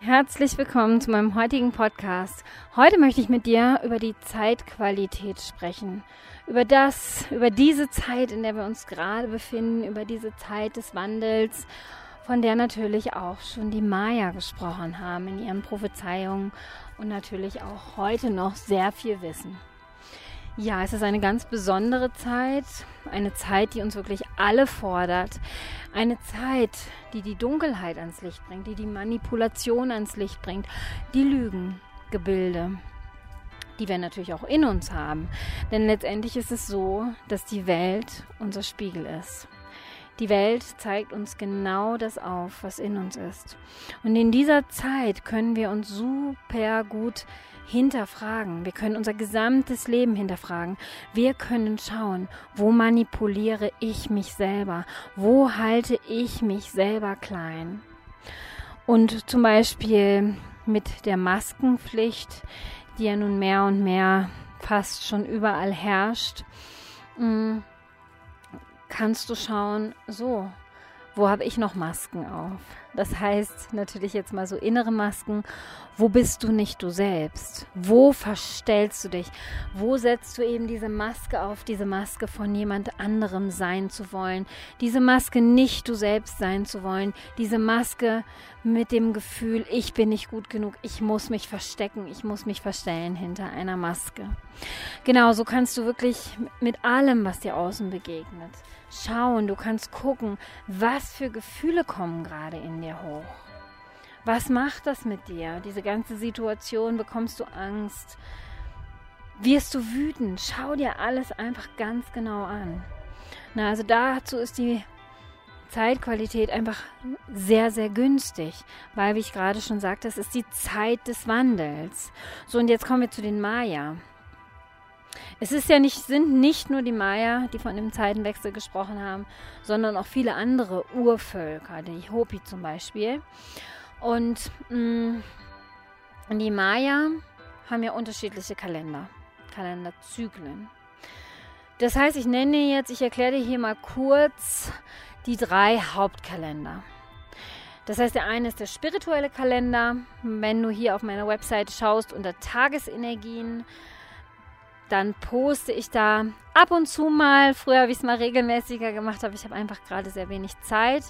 Herzlich willkommen zu meinem heutigen Podcast. Heute möchte ich mit dir über die Zeitqualität sprechen. Über das, über diese Zeit, in der wir uns gerade befinden, über diese Zeit des Wandels, von der natürlich auch schon die Maya gesprochen haben in ihren Prophezeiungen und natürlich auch heute noch sehr viel wissen. Ja, es ist eine ganz besondere Zeit, eine Zeit, die uns wirklich alle fordert, eine Zeit, die die Dunkelheit ans Licht bringt, die die Manipulation ans Licht bringt, die Lügengebilde, die wir natürlich auch in uns haben. Denn letztendlich ist es so, dass die Welt unser Spiegel ist. Die Welt zeigt uns genau das auf, was in uns ist. Und in dieser Zeit können wir uns super gut hinterfragen. Wir können unser gesamtes Leben hinterfragen. Wir können schauen, wo manipuliere ich mich selber? Wo halte ich mich selber klein? Und zum Beispiel mit der Maskenpflicht, die ja nun mehr und mehr fast schon überall herrscht, mm, kannst du schauen, so, wo habe ich noch Masken auf? Das heißt natürlich jetzt mal so innere Masken. Wo bist du nicht du selbst? Wo verstellst du dich? Wo setzt du eben diese Maske auf, diese Maske von jemand anderem sein zu wollen? Diese Maske nicht du selbst sein zu wollen? Diese Maske mit dem Gefühl, ich bin nicht gut genug, ich muss mich verstecken, ich muss mich verstellen hinter einer Maske. Genau, so kannst du wirklich mit allem, was dir außen begegnet, schauen, du kannst gucken, was für Gefühle kommen gerade in dir hoch. Was macht das mit dir? Diese ganze Situation, bekommst du Angst? Wirst du wütend? Schau dir alles einfach ganz genau an. Na, also dazu ist die Zeitqualität einfach sehr, sehr günstig, weil, wie ich gerade schon sagte, es ist die Zeit des Wandels. So, und jetzt kommen wir zu den Maya. Es ist ja nicht, sind nicht nur die Maya, die von dem Zeitenwechsel gesprochen haben, sondern auch viele andere Urvölker, die Hopi zum Beispiel. Und mh, mm, die Maya haben ja unterschiedliche Kalender, Kalenderzyklen. Das heißt, ich nenne jetzt, ich erkläre dir hier mal kurz die drei Hauptkalender. Das heißt, der eine ist der spirituelle Kalender. Wenn du hier auf meiner Website schaust unter Tagesenergien, dann poste ich da ab und zu mal, früher habe ich es mal regelmäßiger gemacht, aber ich habe einfach gerade sehr wenig Zeit,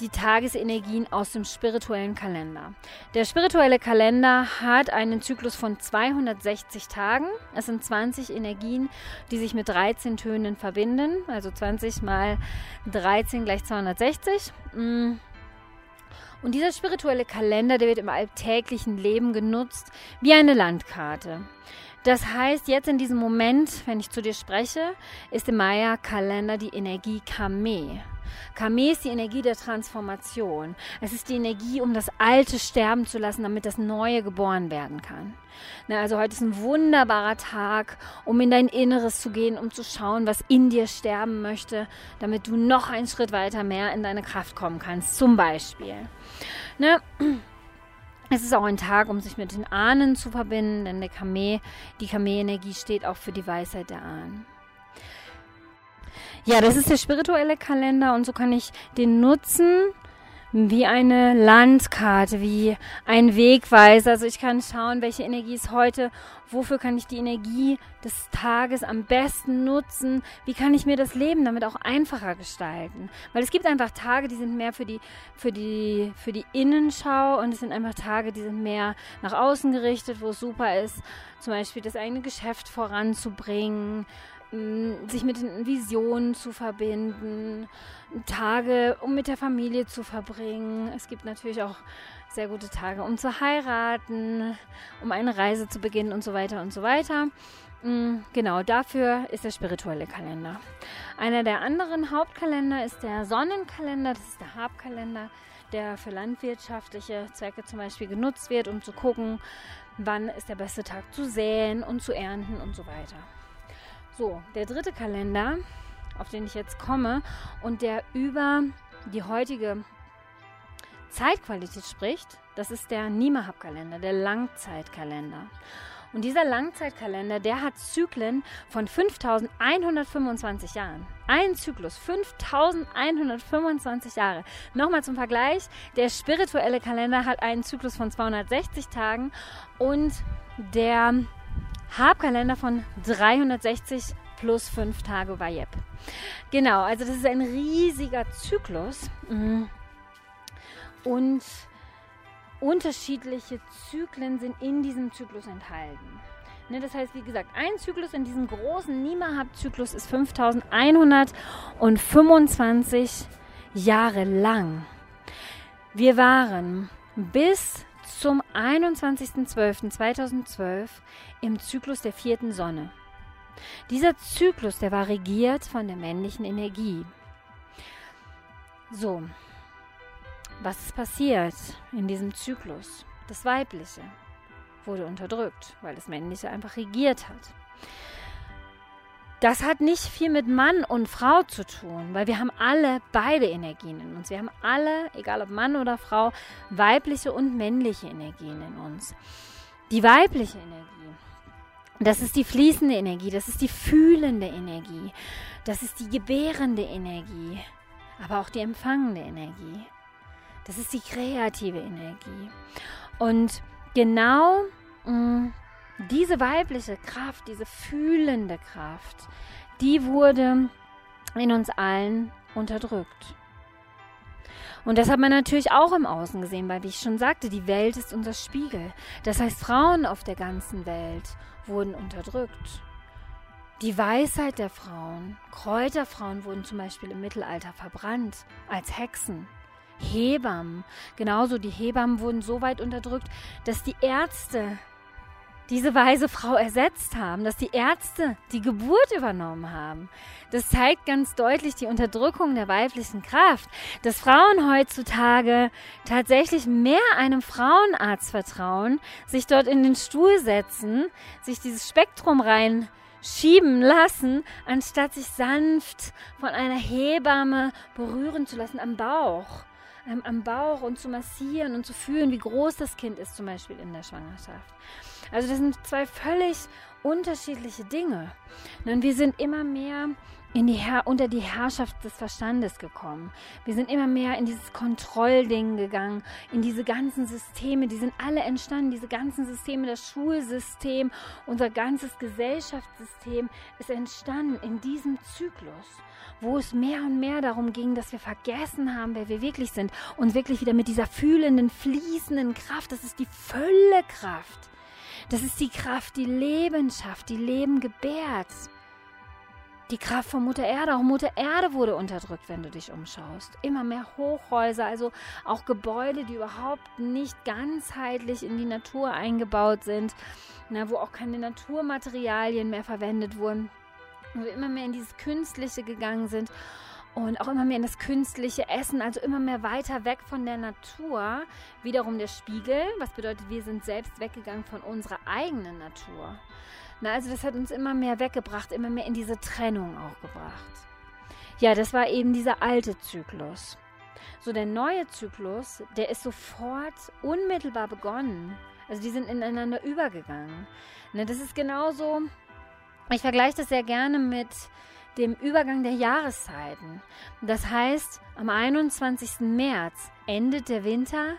die Tagesenergien aus dem spirituellen Kalender. Der spirituelle Kalender hat einen Zyklus von 260 Tagen. Es sind 20 Energien, die sich mit 13 Tönen verbinden. Also 20 mal 13 gleich 260. Mm. Und dieser spirituelle Kalender, der wird im alltäglichen Leben genutzt wie eine Landkarte. Das heißt, jetzt in diesem Moment, wenn ich zu dir spreche, ist im Maya-Kalender die Energie Kame. Kame ist die Energie der Transformation. Es ist die Energie, um das Alte sterben zu lassen, damit das Neue geboren werden kann. Na, also heute ist ein wunderbarer Tag, um in dein Inneres zu gehen, um zu schauen, was in dir sterben möchte, damit du noch einen Schritt weiter mehr in deine Kraft kommen kannst. Zum Beispiel. Ne? Es ist auch ein Tag, um sich mit den Ahnen zu verbinden, denn der Kame, die Kame-Energie steht auch für die Weisheit der Ahnen. Ja, das ist der spirituelle Kalender und so kann ich den nutzen wie eine Landkarte, wie ein Wegweiser. Also ich kann schauen, welche Energie ist heute, wofür kann ich die Energie des Tages am besten nutzen, wie kann ich mir das Leben damit auch einfacher gestalten. Weil es gibt einfach Tage, die sind mehr für die, für die, für die Innenschau und es sind einfach Tage, die sind mehr nach außen gerichtet, wo es super ist, zum Beispiel das eigene Geschäft voranzubringen, sich mit den Visionen zu verbinden, Tage, um mit der Familie zu verbringen. Es gibt natürlich auch sehr gute Tage, um zu heiraten, um eine Reise zu beginnen und so weiter und so weiter. Genau, dafür ist der spirituelle Kalender. Einer der anderen Hauptkalender ist der Sonnenkalender, das ist der Habkalender, der für landwirtschaftliche Zwecke zum Beispiel genutzt wird, um zu gucken, wann ist der beste Tag zu säen und zu ernten und so weiter. So, der dritte Kalender, auf den ich jetzt komme und der über die heutige Zeitqualität spricht, das ist der Nimahab-Kalender, der Langzeitkalender. Und dieser Langzeitkalender, der hat Zyklen von 5125 Jahren. Ein Zyklus, 5125 Jahre. Nochmal zum Vergleich, der spirituelle Kalender hat einen Zyklus von 260 Tagen und der Habkalender von 360 plus 5 Tage Vayep. Genau, also das ist ein riesiger Zyklus. Mhm. Und unterschiedliche Zyklen sind in diesem Zyklus enthalten. Ne, das heißt, wie gesagt, ein Zyklus in diesem großen Nimahab-Zyklus ist 5125 Jahre lang. Wir waren bis zum 21.12.2012 im Zyklus der vierten Sonne. Dieser Zyklus, der war regiert von der männlichen Energie. So, was ist passiert in diesem Zyklus? Das Weibliche wurde unterdrückt, weil das Männliche einfach regiert hat. Das hat nicht viel mit Mann und Frau zu tun, weil wir haben alle beide Energien in uns. Wir haben alle, egal ob Mann oder Frau, weibliche und männliche Energien in uns. Die weibliche Energie, das ist die fließende Energie, das ist die fühlende Energie, das ist die gebärende Energie, aber auch die empfangende Energie. Das ist die kreative Energie. Und genau mh, mm, diese weibliche Kraft, diese fühlende Kraft, die wurde in uns allen unterdrückt. Und das hat man natürlich auch im Außen gesehen, weil, wie ich schon sagte, die Welt ist unser Spiegel. Das heißt, Frauen auf der ganzen Welt wurden unterdrückt. Die Weisheit der Frauen, Kräuterfrauen wurden zum Beispiel im Mittelalter verbrannt als Hexen. Hebammen. Genauso, die Hebammen wurden so weit unterdrückt, dass die Ärzte diese weise Frau ersetzt haben, dass die Ärzte die Geburt übernommen haben. Das zeigt ganz deutlich die Unterdrückung der weiblichen Kraft, dass Frauen heutzutage tatsächlich mehr einem Frauenarzt vertrauen, sich dort in den Stuhl setzen, sich dieses Spektrum rein schieben lassen, anstatt sich sanft von einer Hebamme berühren zu lassen am Bauch am Bauch und zu massieren und zu fühlen, wie groß das Kind ist, zum Beispiel in der Schwangerschaft. Also das sind zwei völlig unterschiedliche Dinge. Und wir sind immer mehr in die Herr unter die Herrschaft des Verstandes gekommen. Wir sind immer mehr in dieses Kontrollding gegangen, in diese ganzen Systeme, die sind alle entstanden, diese ganzen Systeme, das Schulsystem, unser ganzes Gesellschaftssystem ist entstanden in diesem Zyklus, wo es mehr und mehr darum ging, dass wir vergessen haben, wer wir wirklich sind und wirklich wieder mit dieser fühlenden, fließenden Kraft, das ist die Völlekraft. Das ist die Kraft, die Leben schafft, die Leben gebärt die Kraft von Mutter Erde. Auch Mutter Erde wurde unterdrückt, wenn du dich umschaust. Immer mehr Hochhäuser, also auch Gebäude, die überhaupt nicht ganzheitlich in die Natur eingebaut sind, na, wo auch keine Naturmaterialien mehr verwendet wurden, wo wir immer mehr in dieses Künstliche gegangen sind und auch immer mehr in das künstliche Essen, also immer mehr weiter weg von der Natur. Wiederum der Spiegel, was bedeutet, wir sind selbst weggegangen von unserer eigenen Natur. Na, also das hat uns immer mehr weggebracht, immer mehr in diese Trennung auch gebracht. Ja, das war eben dieser alte Zyklus. So der neue Zyklus, der ist sofort unmittelbar begonnen. Also die sind ineinander übergegangen. Ne, das ist genauso, ich vergleiche das sehr gerne mit dem Übergang der Jahreszeiten. Das heißt, am 21. März endet der Winter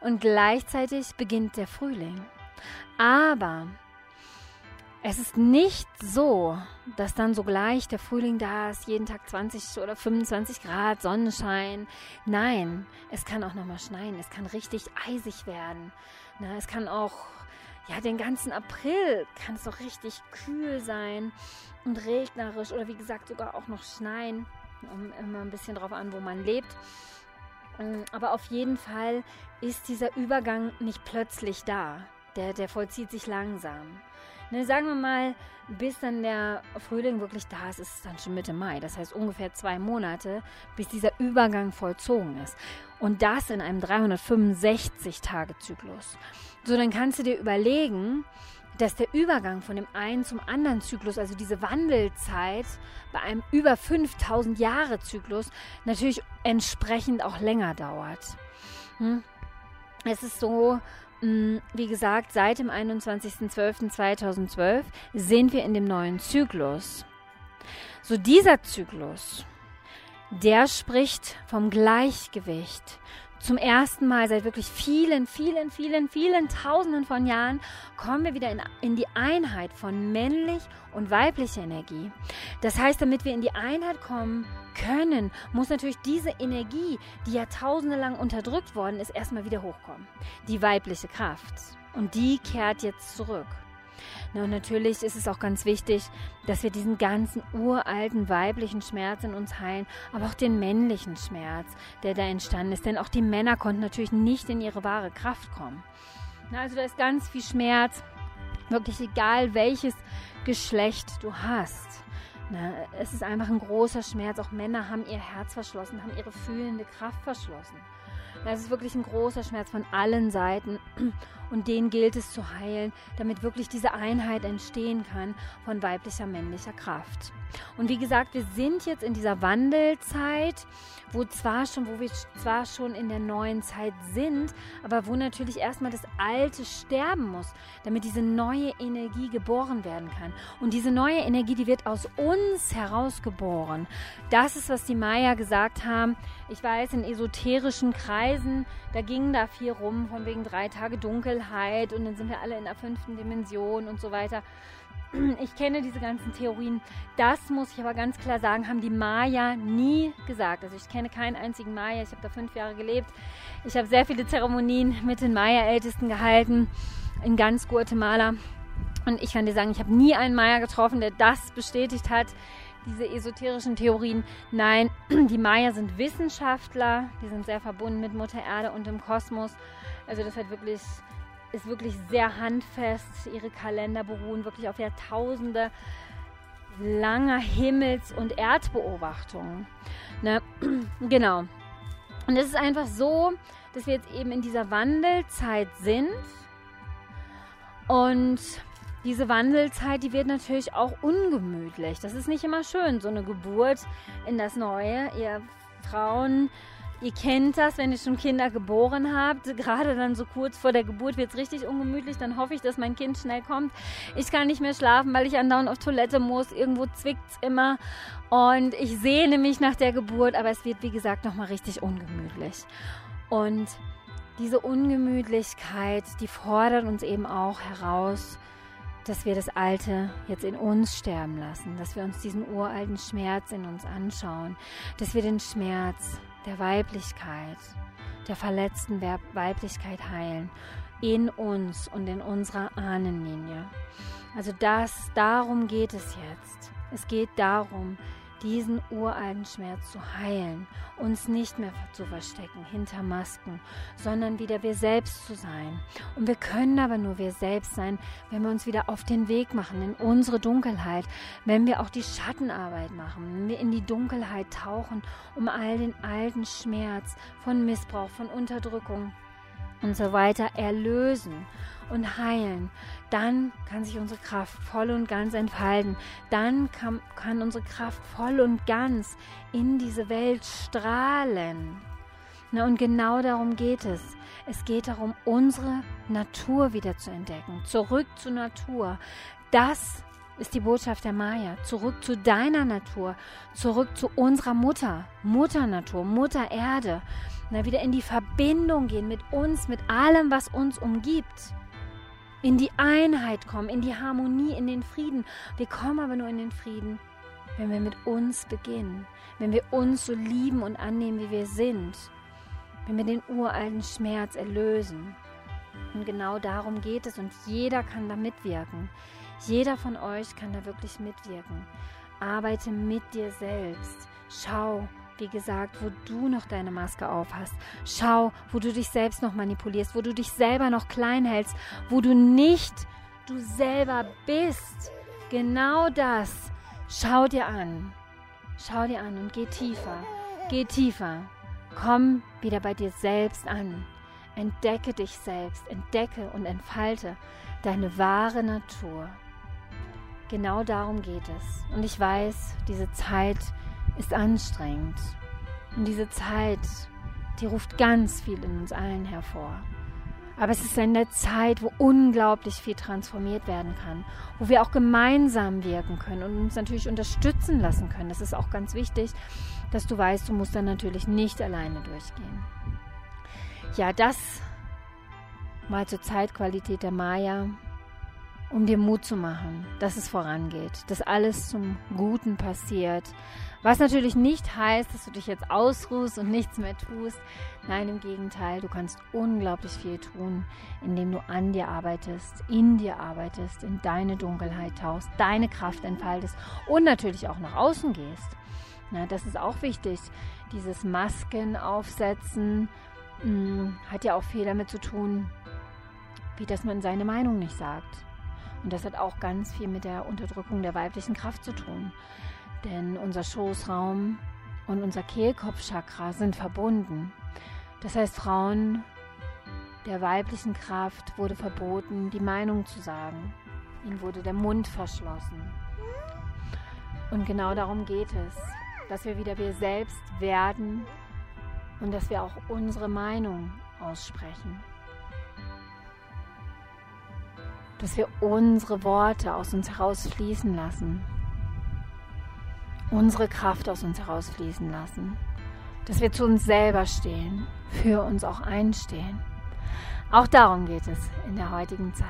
und gleichzeitig beginnt der Frühling. Aber es ist nicht so, dass dann sogleich der Frühling da ist, jeden Tag 20 oder 25 Grad, Sonnenschein. Nein, es kann auch nochmal schneien, es kann richtig eisig werden. Na, es kann auch, ja, den ganzen April kann es auch richtig kühl sein und regnerisch oder wie gesagt sogar auch noch schneien. Um, immer ein bisschen drauf an, wo man lebt. Ähm, aber auf jeden Fall ist dieser Übergang nicht plötzlich da. Der, der vollzieht sich langsam. Ne, sagen wir mal, bis dann der Frühling wirklich da ist, ist es dann schon Mitte Mai. Das heißt ungefähr zwei Monate, bis dieser Übergang vollzogen ist. Und das in einem 365-Tage-Zyklus. So, dann kannst du dir überlegen, dass der Übergang von dem einen zum anderen Zyklus, also diese Wandelzeit bei einem über 5000 Jahre Zyklus, natürlich entsprechend auch länger dauert. Hm? Es ist so, wie gesagt, seit dem 21.12.2012 sind wir in dem neuen Zyklus. So dieser Zyklus, der spricht vom Gleichgewicht. Zum ersten Mal seit wirklich vielen, vielen, vielen, vielen Tausenden von Jahren kommen wir wieder in, in die Einheit von männlich und weiblicher Energie. Das heißt, damit wir in die Einheit kommen können, muss natürlich diese Energie, die jahrtausende lang unterdrückt worden ist, erstmal wieder hochkommen. Die weibliche Kraft. Und die kehrt jetzt zurück. Na, und natürlich ist es auch ganz wichtig, dass wir diesen ganzen uralten weiblichen Schmerz in uns heilen, aber auch den männlichen Schmerz, der da entstanden ist. Denn auch die Männer konnten natürlich nicht in ihre wahre Kraft kommen. Na, also da ist ganz viel Schmerz, wirklich egal welches Geschlecht du hast. Na, es ist einfach ein großer Schmerz. Auch Männer haben ihr Herz verschlossen, haben ihre fühlende Kraft verschlossen. Das ist wirklich ein großer Schmerz von allen Seiten und den gilt es zu heilen, damit wirklich diese Einheit entstehen kann von weiblicher, männlicher Kraft. Und wie gesagt, wir sind jetzt in dieser Wandelzeit, wo zwar schon, wo wir zwar schon in der neuen Zeit sind, aber wo natürlich erstmal das Alte sterben muss, damit diese neue Energie geboren werden kann. Und diese neue Energie, die wird aus uns herausgeboren. Das ist, was die Maya gesagt haben. Ich weiß, in esoterischen Kreisen, da ging da viel rum, von wegen drei Tage Dunkelheit und dann sind wir alle in der fünften Dimension und so weiter. Ich kenne diese ganzen Theorien. Das muss ich aber ganz klar sagen, haben die Maya nie gesagt. Also ich kenne keinen einzigen Maya. Ich habe da fünf Jahre gelebt. Ich habe sehr viele Zeremonien mit den Maya-Ältesten gehalten in ganz Guatemala. Und ich kann dir sagen, ich habe nie einen Maya getroffen, der das bestätigt hat diese esoterischen Theorien. Nein, die Maya sind Wissenschaftler, die sind sehr verbunden mit Mutter Erde und dem Kosmos. Also das hat wirklich, ist wirklich sehr handfest. Ihre Kalender beruhen wirklich auf Jahrtausende langer Himmels- und Erdbeobachtungen. Ne? Genau. Und es ist einfach so, dass wir jetzt eben in dieser Wandelzeit sind. Und diese Wandelzeit, die wird natürlich auch ungemütlich. Das ist nicht immer schön, so eine Geburt in das Neue. Ihr Frauen, ihr kennt das, wenn ihr schon Kinder geboren habt. Gerade dann so kurz vor der Geburt wird es richtig ungemütlich. Dann hoffe ich, dass mein Kind schnell kommt. Ich kann nicht mehr schlafen, weil ich andauernd auf Toilette muss. Irgendwo zwickt es immer. Und ich sehne mich nach der Geburt, aber es wird, wie gesagt, nochmal richtig ungemütlich. Und diese Ungemütlichkeit, die fordert uns eben auch heraus, dass wir das Alte jetzt in uns sterben lassen, dass wir uns diesen uralten Schmerz in uns anschauen, dass wir den Schmerz der Weiblichkeit, der verletzten Weiblichkeit heilen, in uns und in unserer Ahnenlinie. Also das, darum geht es jetzt. Es geht darum, diesen uralten Schmerz zu heilen, uns nicht mehr zu verstecken hinter Masken, sondern wieder wir selbst zu sein. Und wir können aber nur wir selbst sein, wenn wir uns wieder auf den Weg machen in unsere Dunkelheit, wenn wir auch die Schattenarbeit machen, wenn wir in die Dunkelheit tauchen, um all den alten Schmerz von Missbrauch, von Unterdrückung und so weiter erlösen und heilen, dann kann sich unsere Kraft voll und ganz entfalten. Dann kann, kann unsere Kraft voll und ganz in diese Welt strahlen. Na, und genau darum geht es. Es geht darum, unsere Natur wieder zu entdecken. Zurück zur Natur. Das ist die Botschaft der Maya. Zurück zu deiner Natur. Zurück zu unserer Mutter. Mutter Natur, Mutter Erde. Na, wieder in die Verbindung gehen mit uns, mit allem, was uns umgibt in die Einheit kommen, in die Harmonie, in den Frieden. Wir kommen aber nur in den Frieden, wenn wir mit uns beginnen, wenn wir uns so lieben und annehmen, wie wir sind, wenn wir den uralten Schmerz erlösen. Und genau darum geht es und jeder kann da mitwirken. Jeder von euch kann da wirklich mitwirken. Arbeite mit dir selbst. Schau, wie gesagt, wo du noch deine Maske auf hast. Schau, wo du dich selbst noch manipulierst, wo du dich selber noch klein hältst, wo du nicht du selber bist. Genau das. Schau dir an. Schau dir an und geh tiefer. Geh tiefer. Komm wieder bei dir selbst an. Entdecke dich selbst. Entdecke und entfalte deine wahre Natur. Genau darum geht es. Und ich weiß, diese Zeit ist anstrengend. Und diese Zeit, die ruft ganz viel in uns allen hervor. Aber es ist eine Zeit, wo unglaublich viel transformiert werden kann, wo wir auch gemeinsam wirken können und uns natürlich unterstützen lassen können. Das ist auch ganz wichtig, dass du weißt, du musst dann natürlich nicht alleine durchgehen. Ja, das mal zur Zeitqualität der Maya, um dir Mut zu machen, dass es vorangeht, dass alles zum Guten passiert. Was natürlich nicht heißt, dass du dich jetzt ausruhst und nichts mehr tust. Nein, im Gegenteil, du kannst unglaublich viel tun, indem du an dir arbeitest, in dir arbeitest, in deine Dunkelheit tauchst, deine Kraft entfaltest und natürlich auch nach außen gehst. Na, das ist auch wichtig. Dieses Masken aufsetzen mh, mm, hat ja auch viel damit zu tun, wie dass man seine Meinung nicht sagt. Und das hat auch ganz viel mit der Unterdrückung der weiblichen Kraft zu tun. Denn unser Schoßraum und unser Kehlkopfchakra sind verbunden. Das heißt, Frauen der weiblichen Kraft wurde verboten, die Meinung zu sagen. Ihnen wurde der Mund verschlossen. Und genau darum geht es, dass wir wieder wir selbst werden und dass wir auch unsere Meinung aussprechen. Dass wir unsere Worte aus uns herausfließen lassen, unsere Kraft aus uns herausfließen lassen, dass wir zu uns selber stehen, für uns auch einstehen. Auch darum geht es in der heutigen Zeit.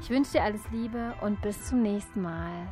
Ich wünsche dir alles Liebe und bis zum nächsten Mal.